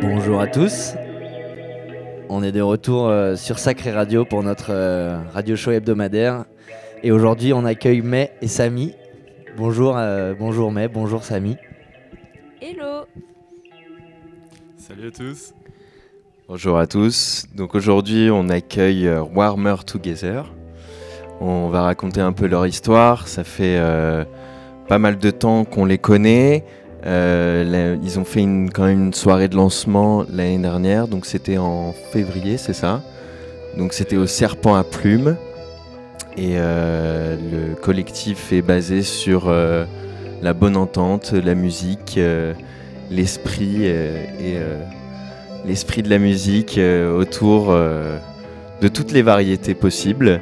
Bonjour à tous. On est de retour euh, sur Sacré Radio pour notre euh, radio show hebdomadaire. Et aujourd'hui, on accueille May et Samy. Bonjour, euh, bonjour May, bonjour Samy. Hello Salut à tous. Bonjour à tous. Donc aujourd'hui, on accueille euh, Warmer Together. On va raconter un peu leur histoire. Ça fait euh, pas mal de temps qu'on les connaît. Euh, ils ont fait une, quand même une soirée de lancement l'année dernière. Donc c'était en février, c'est ça Donc c'était au Serpent à Plumes. Et euh, le collectif est basé sur euh, la bonne entente, la musique, l'esprit et l'esprit de la musique autour de toutes les variétés possibles.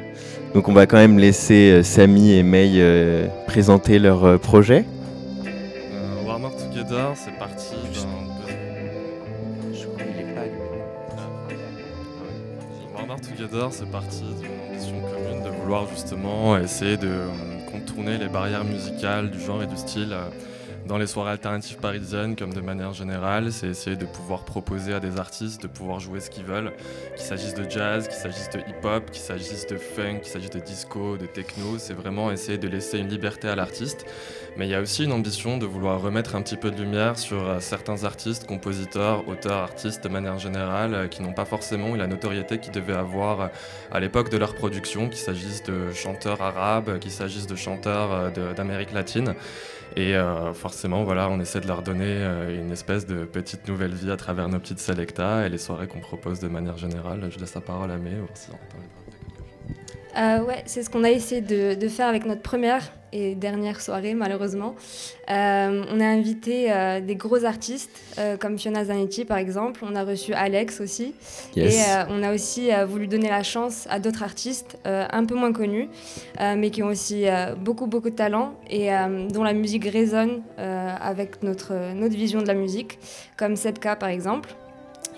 Donc on va quand même laisser euh, Samy et May euh, présenter leur euh, projet. Euh, Warmer Together, c'est parti d'un besoin- Warmer Together, c'est parti d'une ambition commune de vouloir justement essayer de euh, contourner les barrières musicales du genre et du style euh, dans les soirées alternatives parisiennes comme de manière générale. C'est essayer de pouvoir proposer à des artistes de pouvoir jouer ce qu'ils veulent, qu'il s'agisse de jazz, qu'il s'agisse de hip-hop, qu'il s'agisse de funk, qu'il s'agisse de disco, de techno. C'est vraiment essayer de laisser une liberté à l'artiste. Mais il y a aussi une ambition de vouloir remettre un petit peu de lumière sur euh, certains artistes, compositeurs, auteurs, artistes de manière générale, euh, qui n'ont pas forcément eu la notoriété qu'ils devaient avoir euh, à l'époque de leur production, qu'il s'agisse de chanteurs arabes, qu'il s'agisse de chanteurs d'Amérique latine. Et euh, forcément, voilà, on essaie de leur donner euh, une espèce de petite nouvelle vie à travers nos petites selectas et les soirées qu'on propose de manière générale. Je laisse la parole à May, voir Euh, ouais, c'est ce qu'on a essayé de faire avec notre première et dernière soirée, malheureusement. Euh, on a invité euh, des gros artistes, euh, comme Fiona Zanetti, par exemple. On a reçu Alex aussi. Yes. Et on a aussi voulu donner la chance à d'autres artistes un peu moins connus, mais qui ont aussi beaucoup, beaucoup de talent et dont la musique résonne avec notre, notre vision de la musique, comme 7K par exemple.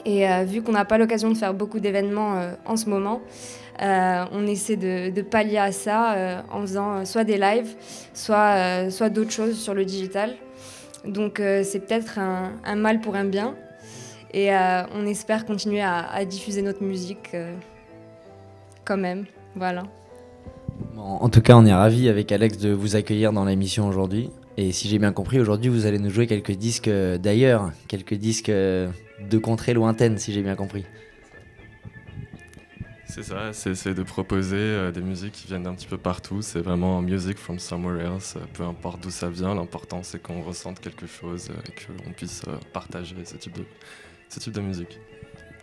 Et vu qu'on n'a pas l'occasion de faire beaucoup d'événements en ce moment, euh, on essaie de, pallier à ça euh, en faisant euh, soit des lives, soit, d'autres choses sur le digital. Donc c'est peut-être un, mal pour un bien. Et on espère continuer à, diffuser notre musique quand même. Voilà. En tout cas, on est ravis avec Alex de vous accueillir dans l'émission aujourd'hui. Et si j'ai bien compris, aujourd'hui, vous allez nous jouer quelques disques d'ailleurs, quelques disques de contrées lointaines, si j'ai bien compris. C'est ça, c'est essayer de proposer euh, des musiques qui viennent d'un petit peu partout. C'est vraiment music from somewhere else, euh, peu importe d'où ça vient. L'important, c'est qu'on ressente quelque chose euh, et qu'on puisse partager ce type de, ce type de musique.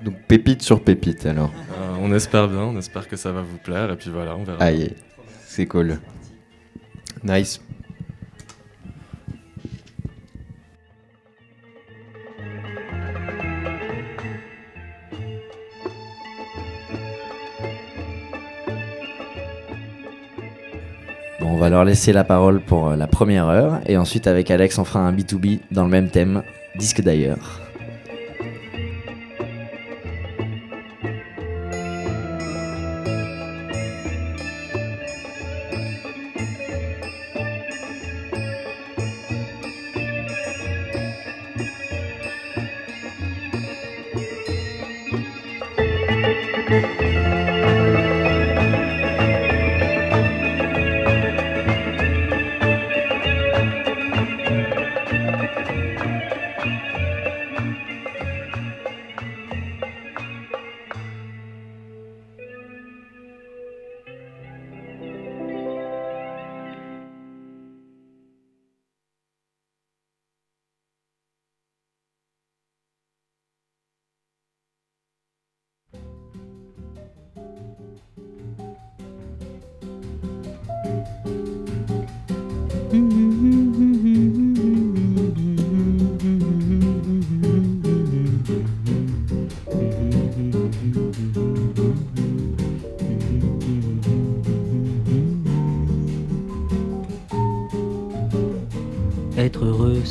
Donc pépite sur pépite alors. Euh, on espère bien, on espère que ça va vous plaire et puis voilà, on verra. Aïe, c'est cool. Nice. On va leur laisser la parole pour euh, la première heure. Et ensuite, avec Alex, on fera un B2B dans le même thème, disque d'ailleurs.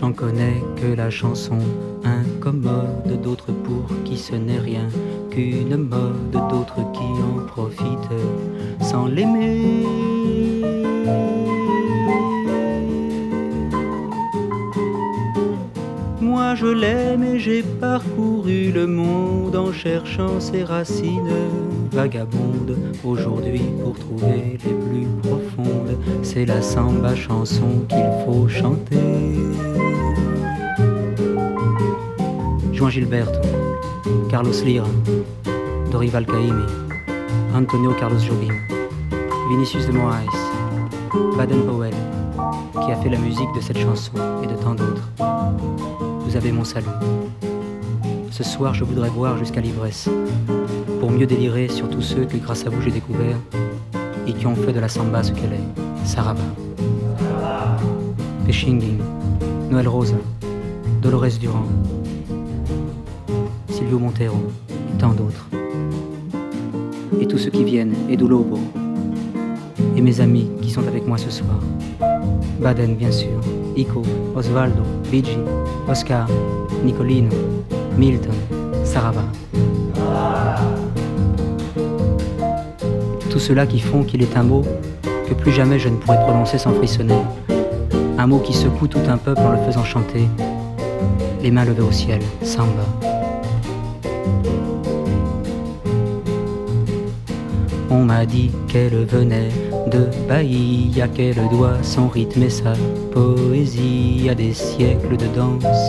J'en connais que la chanson incommode, d'autres pour qui ce n'est rien qu'une mode, d'autres qui en profitent sans l'aimer. Moi je l'aime et j'ai parcouru le monde en cherchant ses racines vagabondes. Aujourd'hui pour trouver les plus profondes, c'est la samba chanson qu'il faut chanter. Juan Gilberto, Carlos Lira, Dorival Caymmi, Antonio Carlos Jobim, Vinicius de Moraes, Baden Powell, qui a fait la musique de cette chanson et de tant d'autres. Vous avez mon salut. Ce soir, je voudrais voir jusqu'à l'ivresse, pour mieux délirer sur tous ceux que grâce à vous j'ai découvert et qui ont fait de la samba ce qu'elle est, Saraba. Pechinging, Noël Rosa, Dolores Durand, Montero et tant d'autres. Et tous ceux qui viennent, Edu Lobo, et mes amis qui sont avec moi ce soir. Baden, bien sûr, Ico, Osvaldo, Luigi, Oscar, Nicolino, Milton, Sarava. Tout cela qui font qu'il est un mot que plus jamais je ne pourrais prononcer sans frissonner. Un mot qui secoue tout un peuple en le faisant chanter. Les mains levées au ciel, samba. M'a dit qu'elle venait de Bahia, qu'elle doit son rythme et sa poésie à des siècles de danse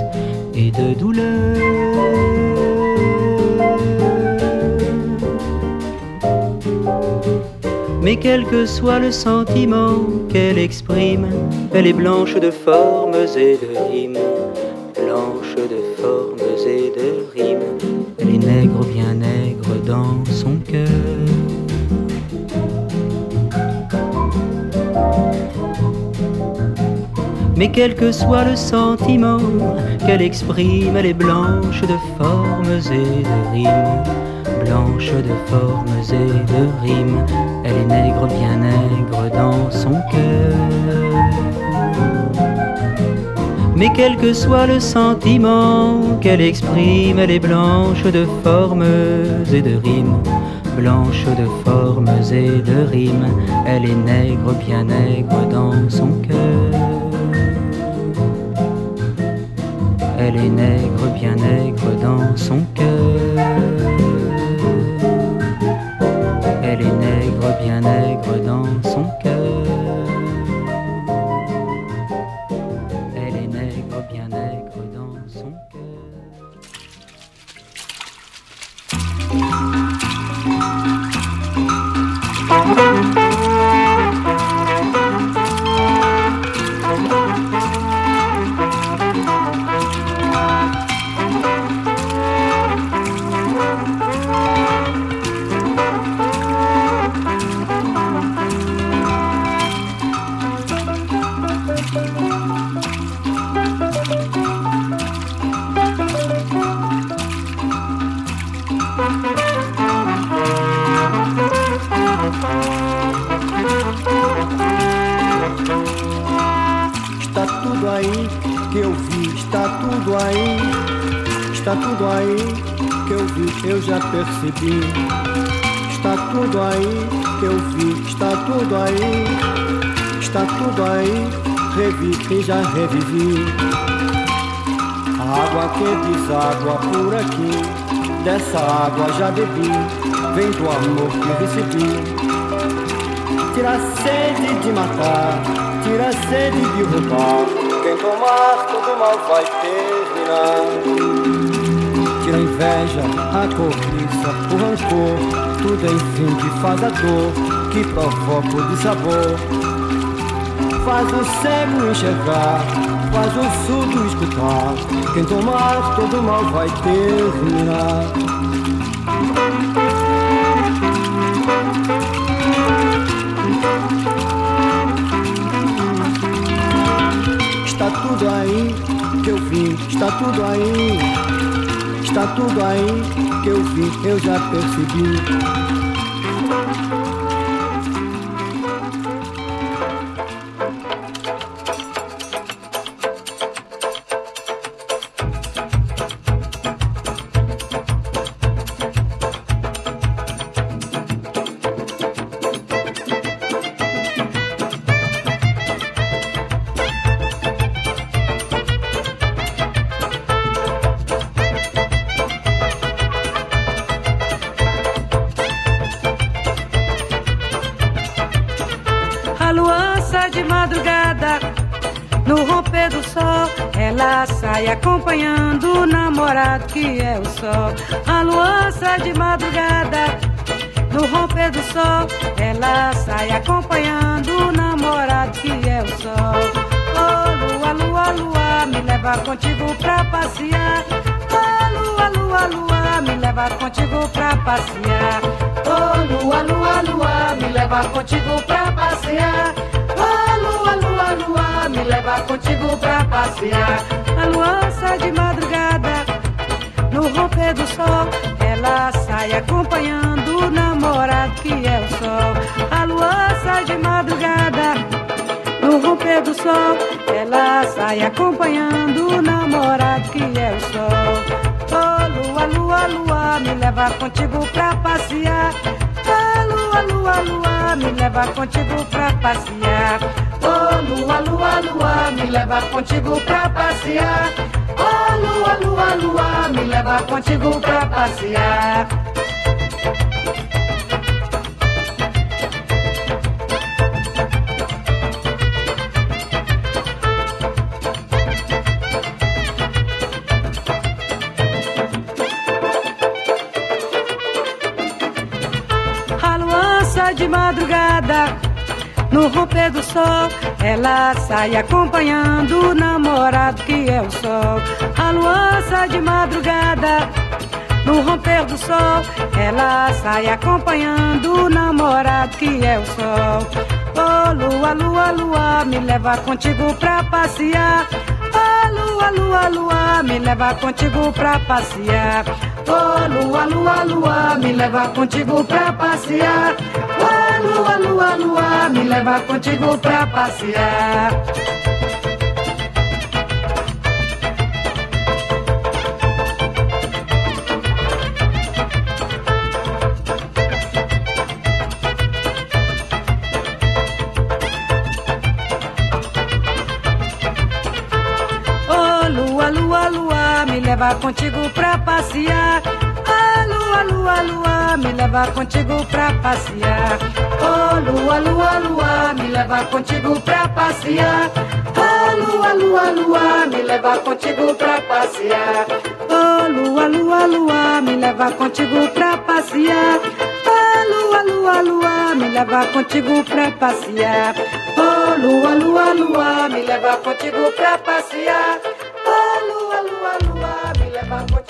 et de douleur. Mais quel que soit le sentiment qu'elle exprime, elle est blanche de formes et de rimes, blanche de formes et de rimes. Elle est nègre, bien nègre dans son cœur. Mais quel que soit le sentiment qu'elle exprime, elle est blanche de formes et de rimes. Blanche de formes et de rimes, elle est nègre, bien nègre dans son cœur. Mais quel que soit le sentiment qu'elle exprime, elle est blanche de formes et de rimes. Blanche de formes et de rimes, elle est nègre, bien nègre dans son cœur. Elle est nègre, bien nègre dans son cœur. Revivi. A água que deságua por aqui, dessa água já bebi, vem do amor que recebi. Tira a sede de matar, tira a sede de roubar. Quem tomar todo mal vai terminar. Tira a inveja, a cobiça, o rancor, tudo enfim que faz a dor, que provoca o dissabor. Faz o cego enxergar, faz o surdo escutar. Quem tomar todo mal vai terminar. Está tudo aí que eu vi, está tudo aí. Está tudo aí que eu vi, eu já percebi. Que é o sol. A lua sai de madrugada, no romper do sol, ela sai acompanhando o namorado que é o sol. Oh, lua, lua, lua, me leva contigo pra passear. Oh, lua, lua, lua, me leva contigo pra passear. Oh, lua, lua, lua, me leva contigo pra passear. Oh, lua, lua, lua, me leva contigo pra passear. A lua sai de madrugada, romper do sol, ela sai acompanhando o namorado que é o sol. A lua sai de madrugada, no romper do sol, ela sai acompanhando o namorado que é o sol. Oh, lua, lua, lua, me leva contigo pra passear. Lua, lua, me leva contigo pra passear. Oh, lua, lua, lua, me leva contigo pra passear. Oh, lua, lua, lua, me leva contigo pra passear. De madrugada, no romper do sol, ela sai acompanhando o namorado que é o sol. A lua sai de madrugada, no romper do sol, ela sai acompanhando o namorado que é o sol. Oh, lua, lua, lua, me leva contigo pra passear. Oh, lua, lua, lua, me leva contigo pra passear. Oh, lua, lua, lua, me leva contigo pra passear. Oh, lua, lua, lua, me leva contigo pra passear. Lua, lua, lua, leva contigo pra passear. Ah, lua, lua, lua, me leva contigo pra passear. Oh, lua, lua, lua, me leva contigo pra passear. Ah, lua, lua, lua, me leva contigo pra passear. Oh, lua, lua, lua, me leva contigo pra passear. Ah, lua, lua, lua, me leva contigo pra passear. Oh, lua, lua, lua, me leva contigo pra passear. Oh, lua, lua, lua, me leva contigo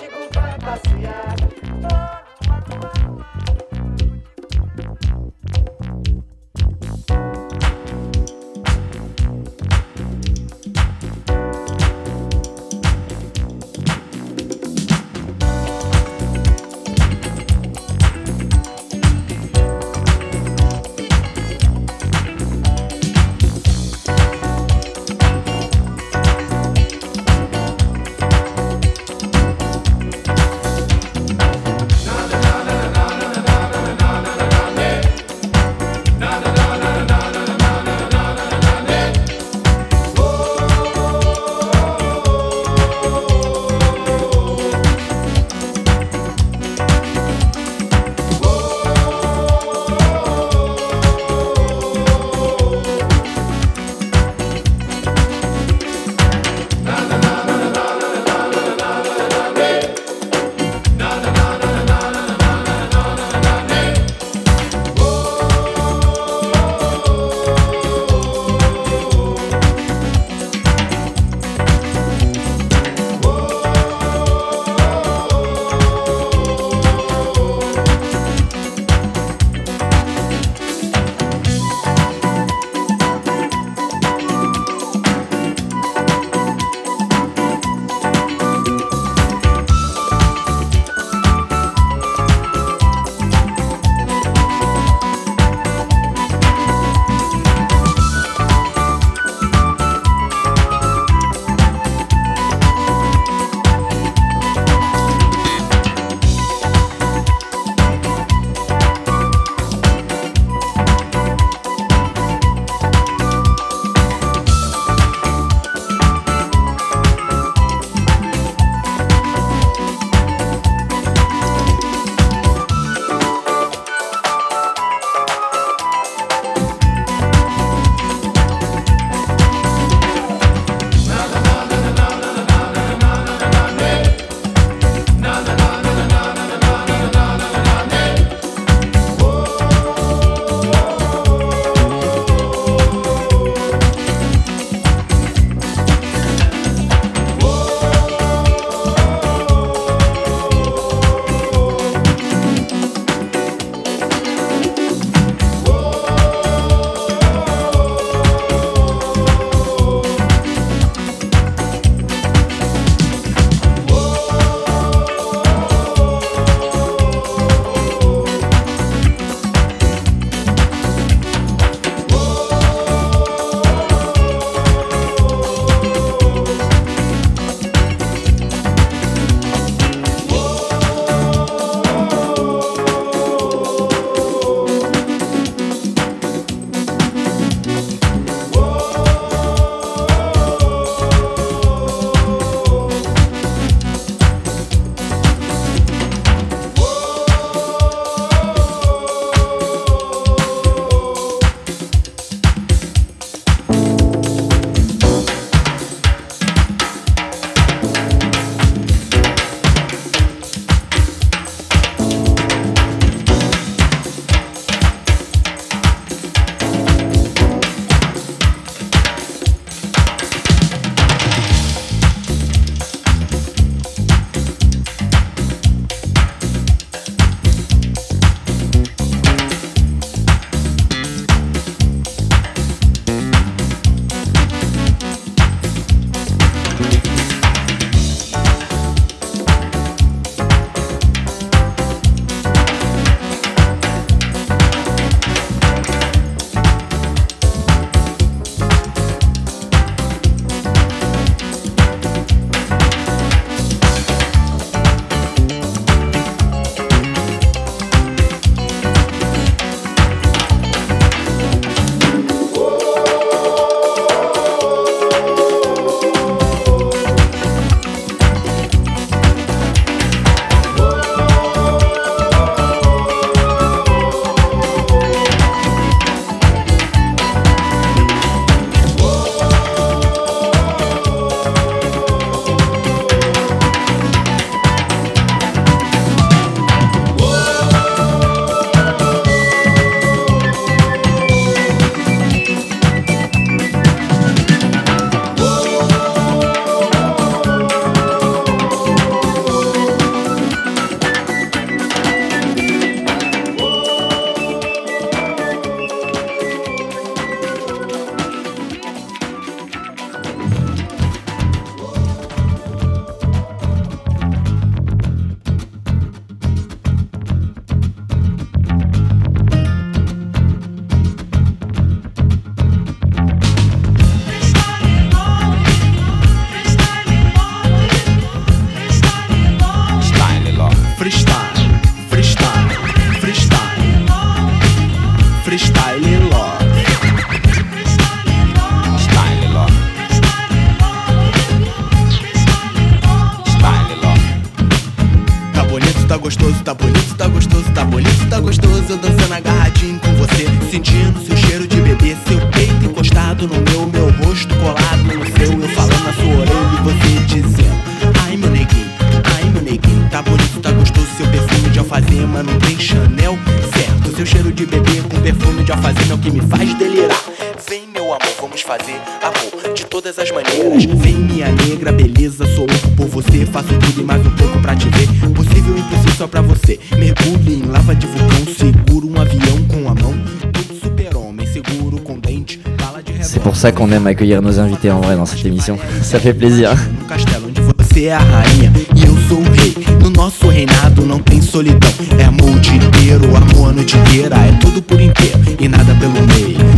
cena agarradinho com você Sentindo seu cheiro de bebê Seu peito encostado no meu Meu rosto colado no seu Eu falando na sua orelha e você dizendo Ai meu neguinho, ai meu neguinho Tá bonito, tá gostoso seu perfume de alfazema Não tem Chanel, certo? Seu cheiro de bebê com perfume de alfazema É o que me faz delirar. Vem, meu amor, vamos fazer amor de todas as maneiras. Vem, minha negra, beleza, sou louco por você. Faço tudo e mais um pouco pra te ver. Possível e impossível só pra você. Mergulho em lava de vulcão, seguro um avião com a mão. Todo super-homem, seguro com dente, bala de C'est pour ça qu'on aime accueillir nos invités en vrai dans cette émission. Ça fait plaisir. No castelo onde você é a rainha e eu sou o rei. No nosso reinado não tem solidão. É amor dia inteiro, amor a noite inteira. É tudo por inteiro e nada pelo meio.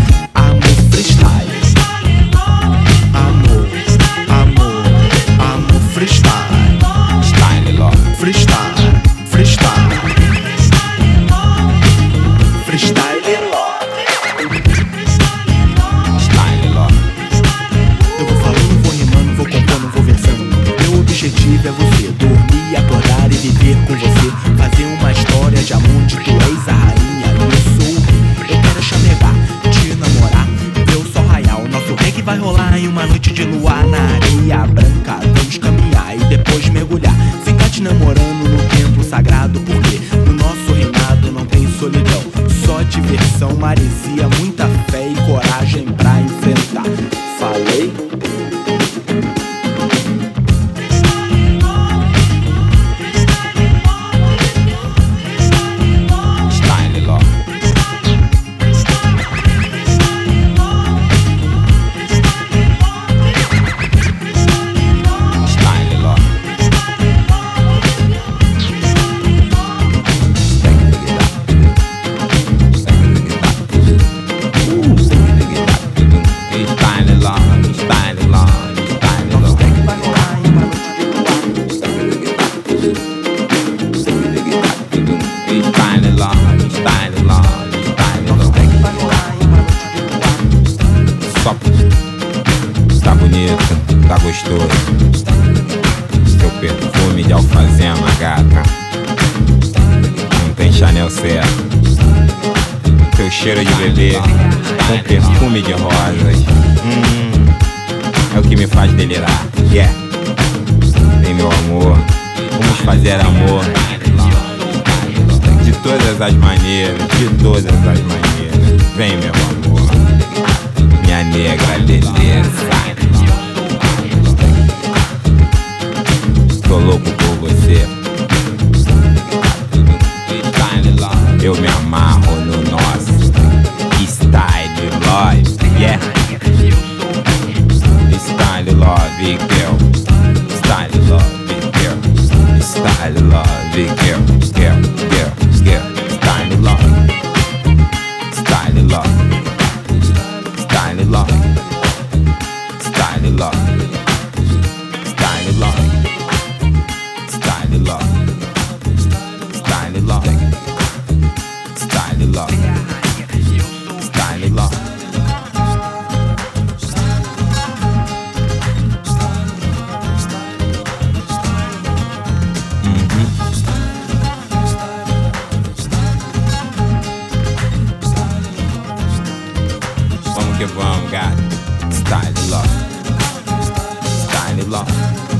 De luar na areia branca. Vamos caminhar e depois mergulhar. Ficar te namorando no templo sagrado, porque no nosso reinado não tem solidão. Só diversão, maresia, muita fé Ron got style love. Style love.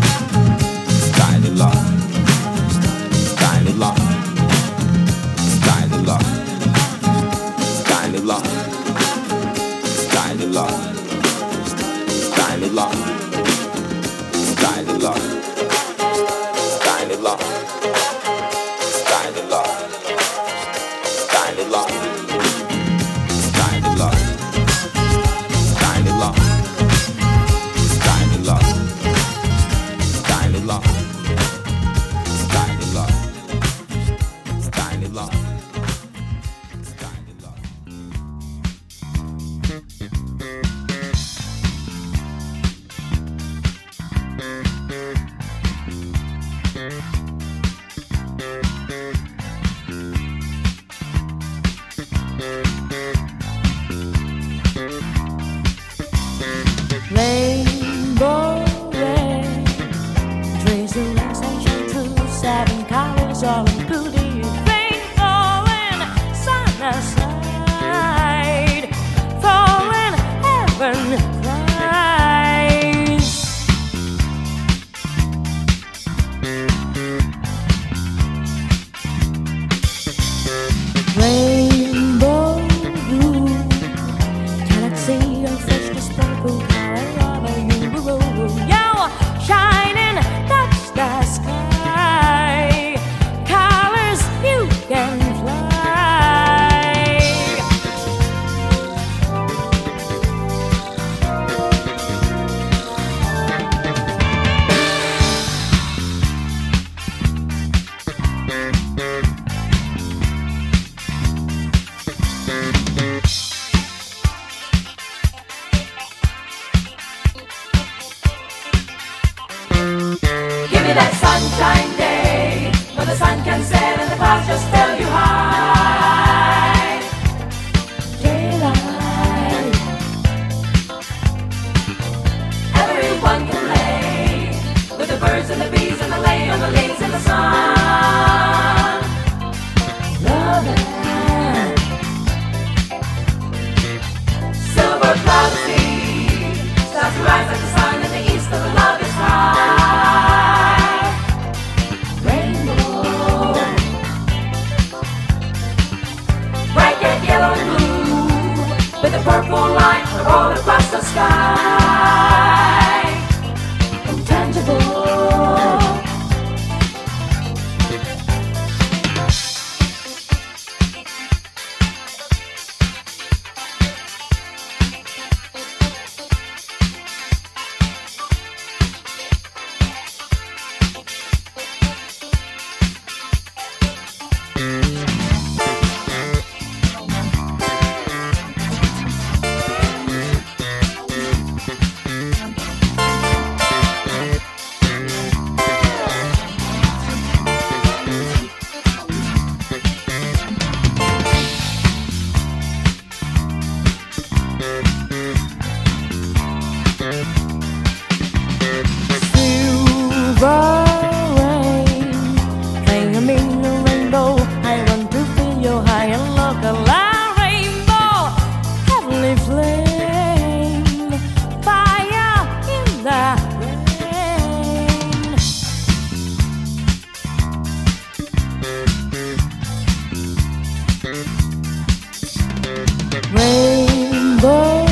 Sea,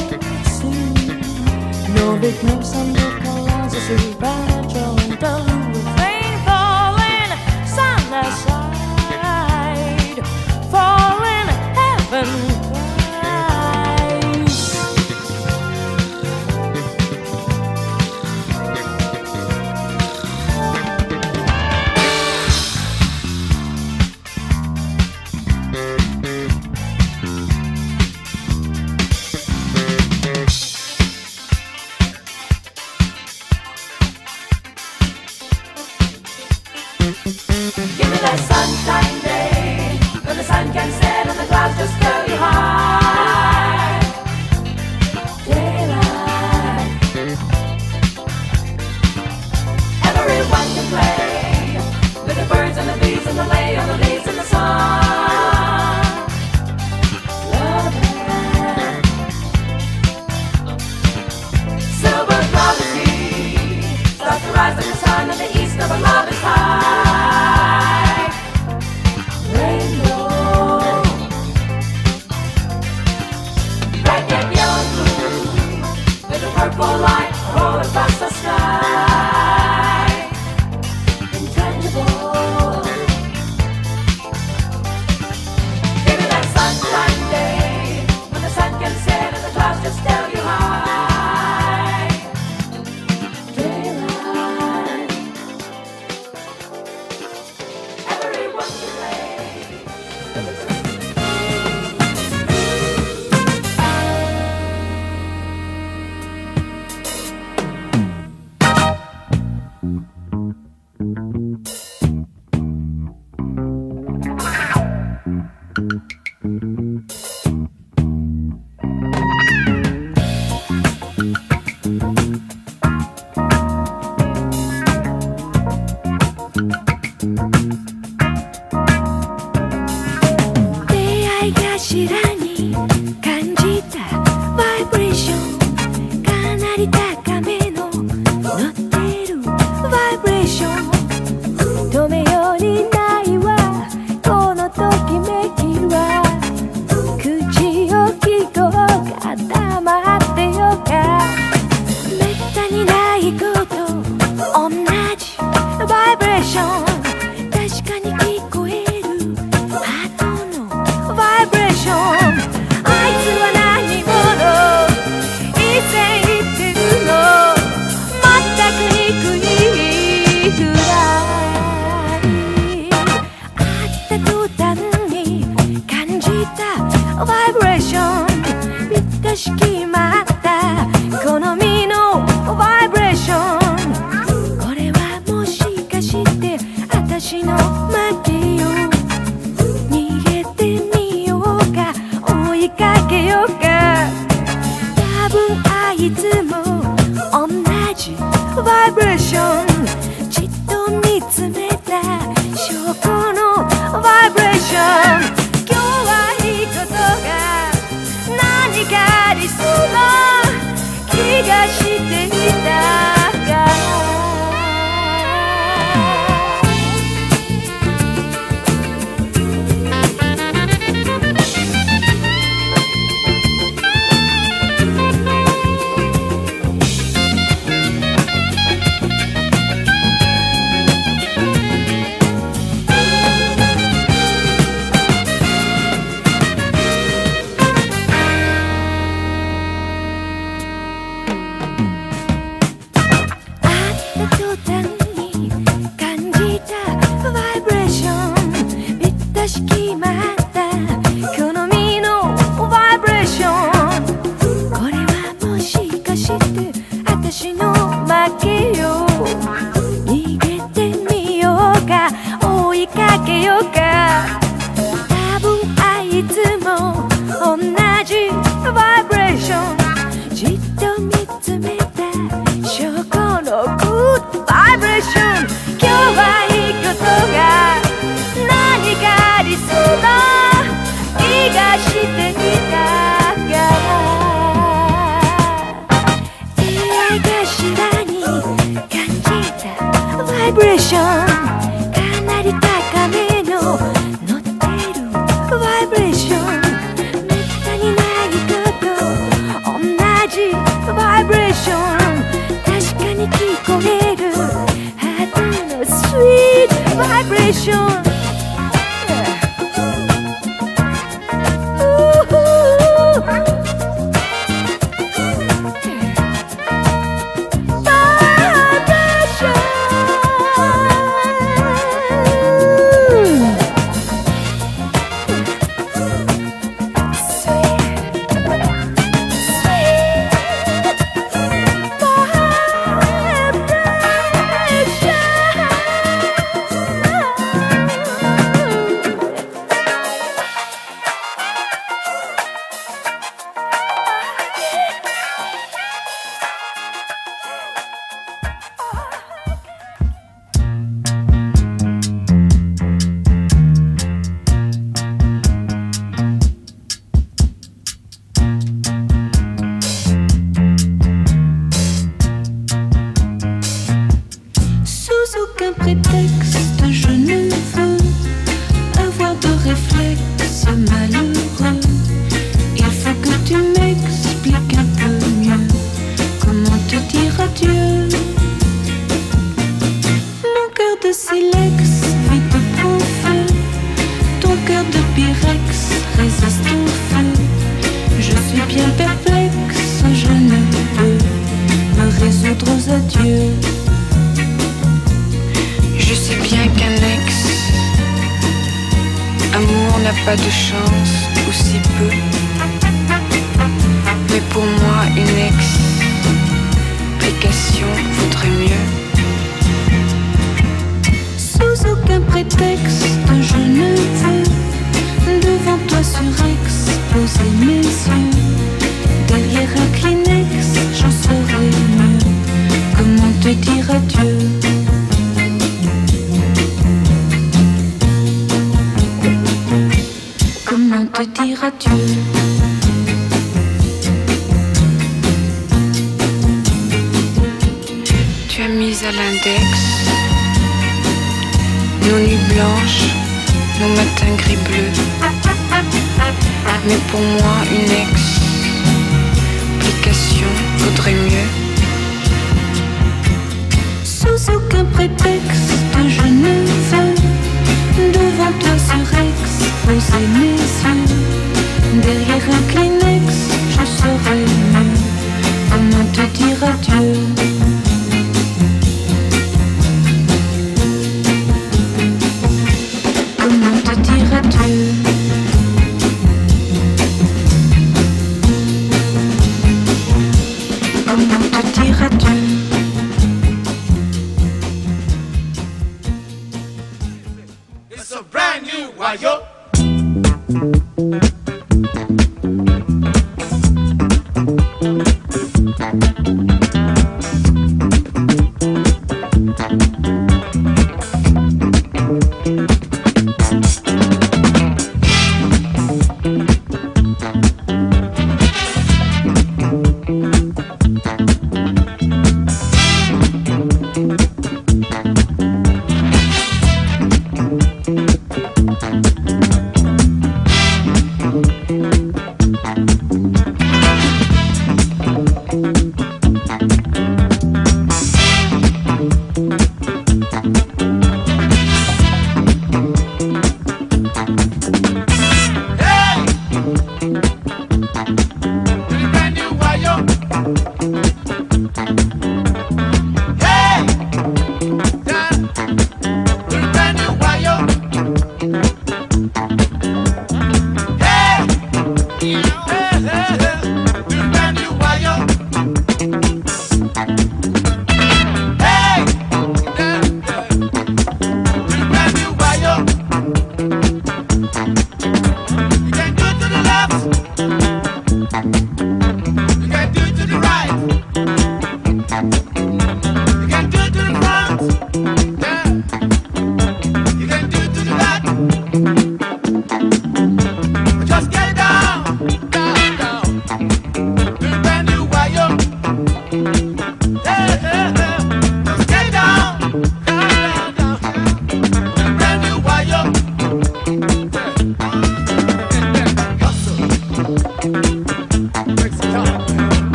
no big no a supernatural interlude.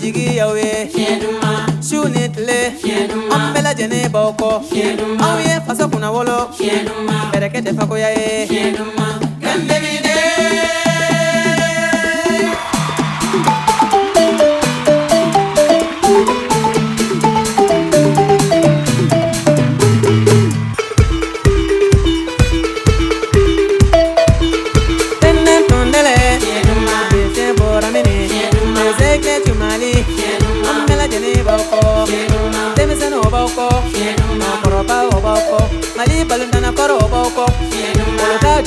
jigi aw ye su ni tile an bɛɛ lajɛlen b'aw kɔ aw ye faso kunnawolo bɛrɛkɛ tɛ fakoya ye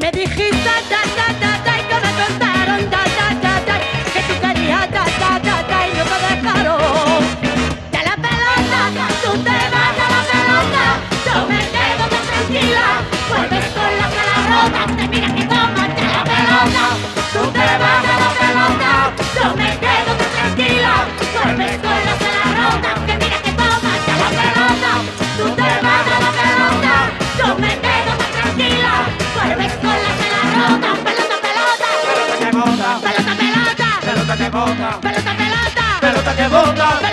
me dijiste pelota que bota, pelota que lata, pelota que bota.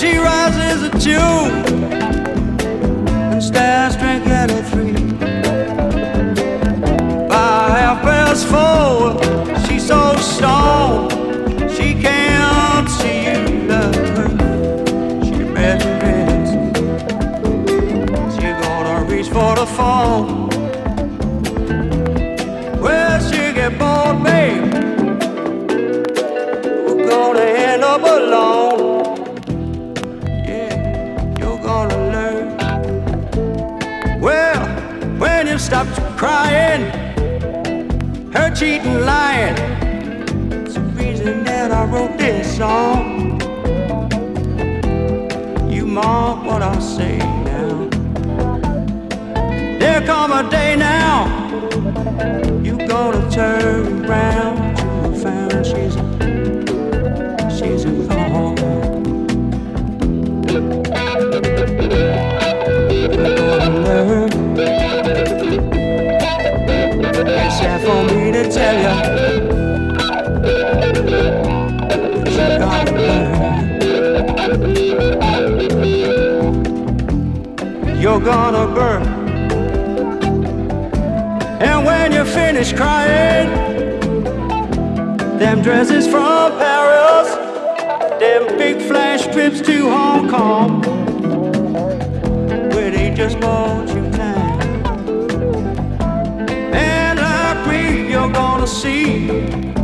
She rises at you and stands drinking at three. By half past four, she's so stoned she can't see you love her. She better rest. She gonna reach for the phone. Crying, her cheating, lying, it's the reason that I wrote this song. You mark what I say now. There come a day now, you gonna turn around to find she's she's gone. It's sad for me to tell you. but You gotta learn. You're gonna burn. And when you finish crying, them dresses from Paris, them big flash trips to Hong Kong where they just bought you see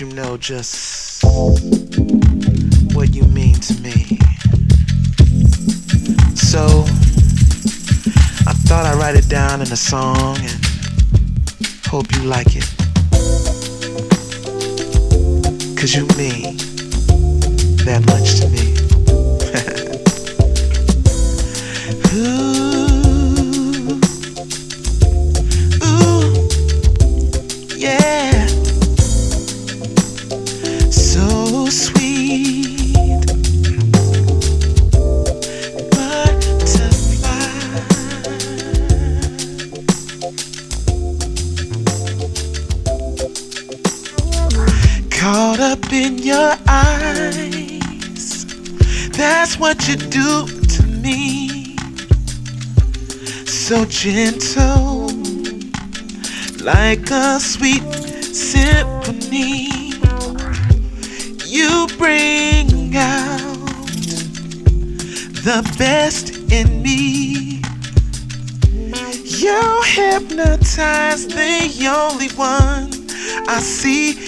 you know just what you mean to me. So I thought I'd write it down in a song and hope you like it. Cause you mean that much to me. gentle, like a sweet symphony. You bring out the best in me. You hypnotize the only one I see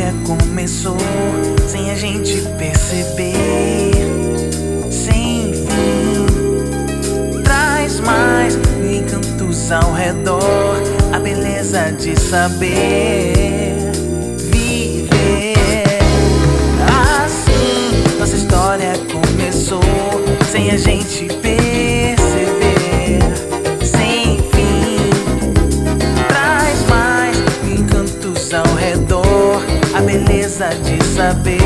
história começou sem a gente perceber. Sem fim, traz mais encantos ao redor. A beleza de saber viver. Assim, nossa história começou sem a gente perceber. be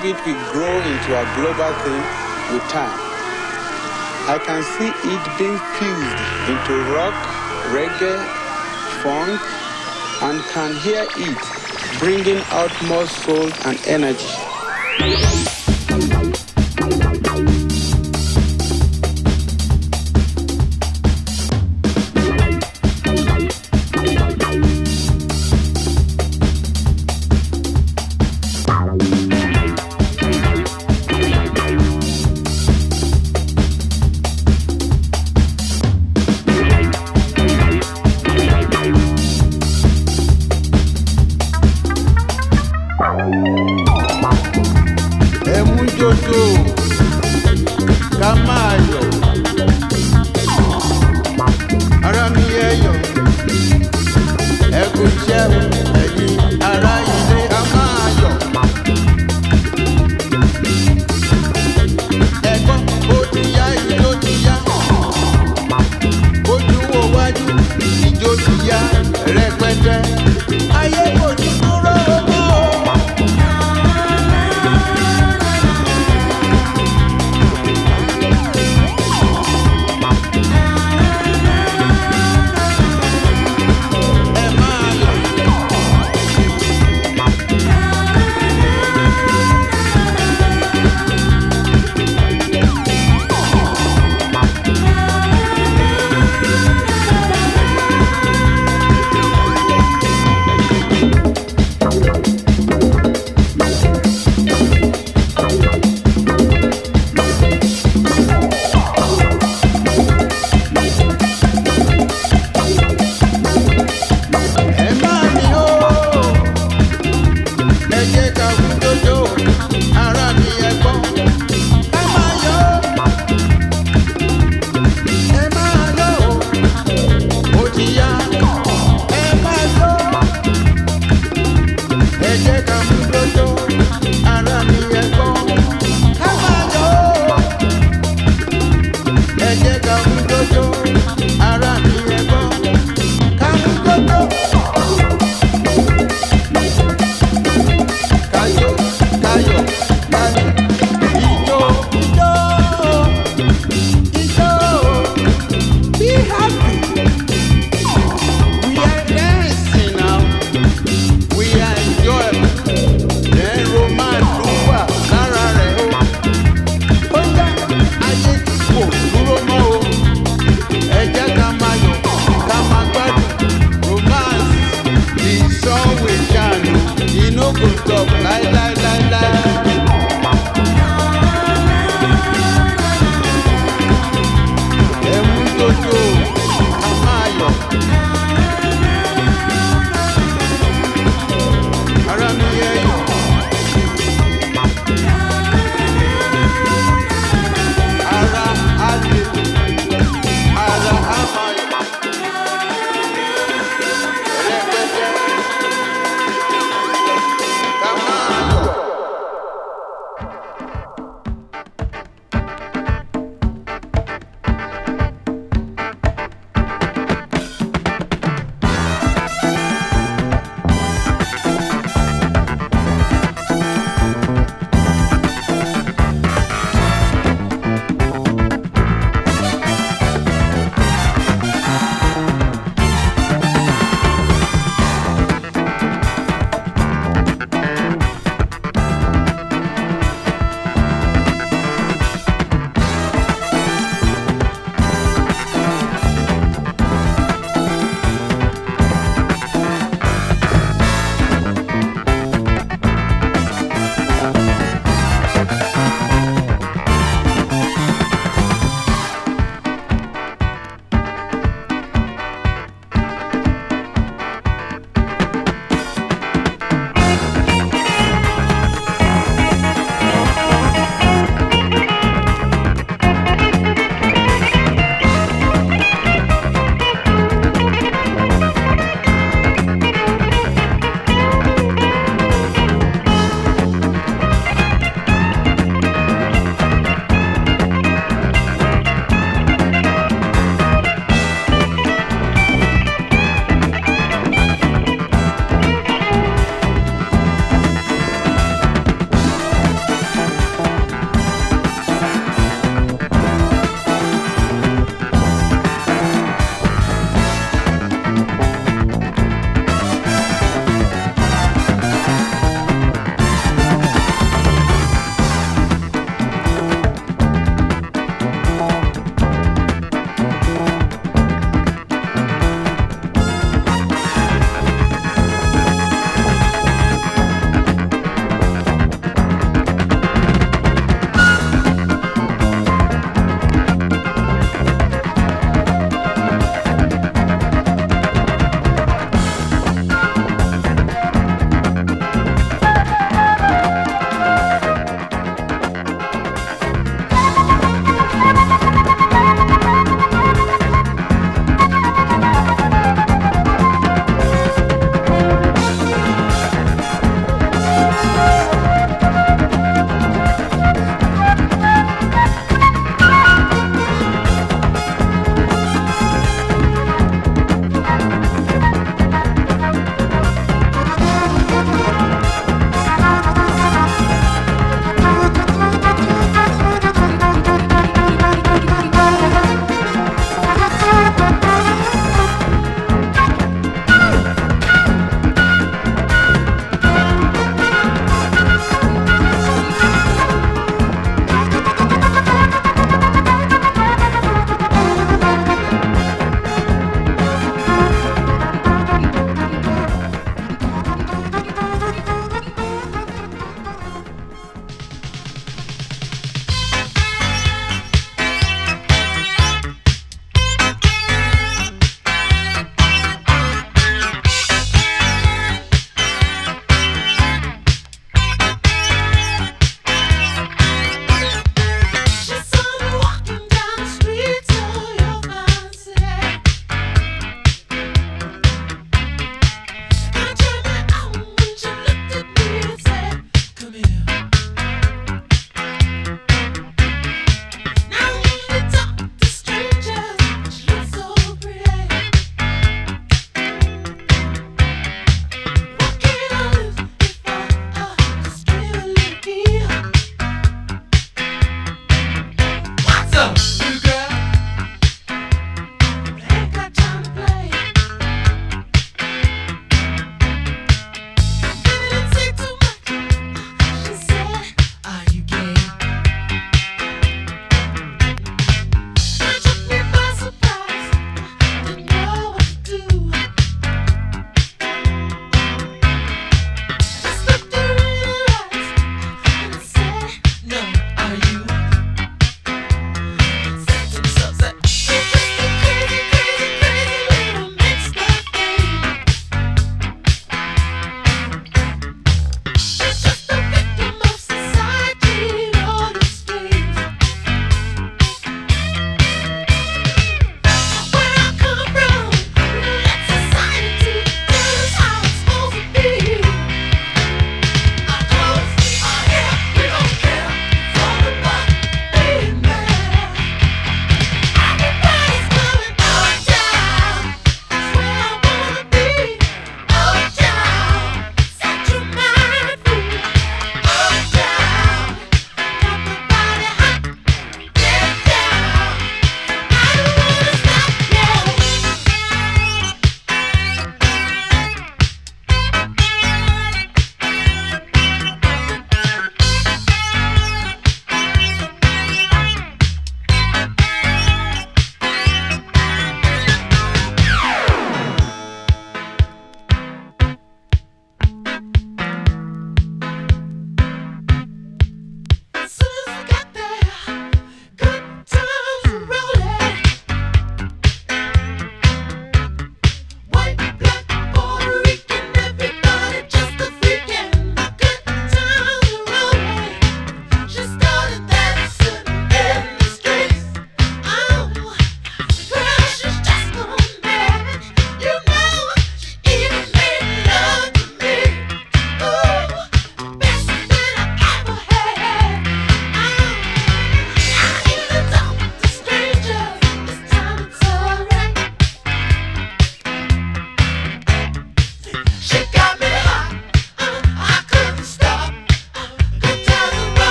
COVID will grow into a global thing with time. I can see it being fused into rock, reggae, funk, and can hear it bringing out more soul and energy.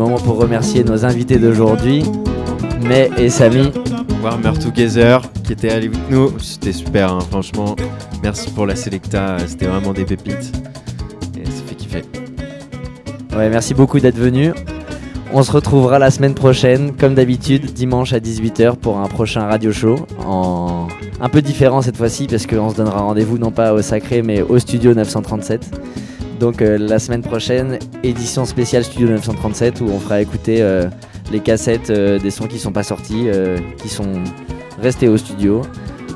Moment pour remercier nos invités d'aujourd'hui, May et Samy. Warmer Together qui était avec nous. C'était super, hein, franchement. Merci pour la Selecta, c'était vraiment des pépites. Et ça fait kiffer. Ouais, merci beaucoup d'être venu. On se retrouvera la semaine prochaine, comme d'habitude, dimanche à 18h pour un prochain radio show. En... Un peu différent cette fois-ci, parce qu'on se donnera rendez-vous non pas au Sacré, mais au Studio 937. Donc euh, la semaine prochaine, édition spéciale Studio 937, où on fera écouter euh, les cassettes euh, des sons qui sont pas sortis, qui sont restés au studio.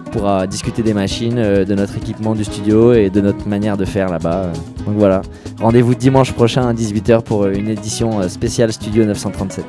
On pourra discuter des machines, de notre équipement du studio et de notre manière de faire là-bas. Donc voilà, rendez-vous dimanche prochain à 18h pour une édition spéciale Studio 937.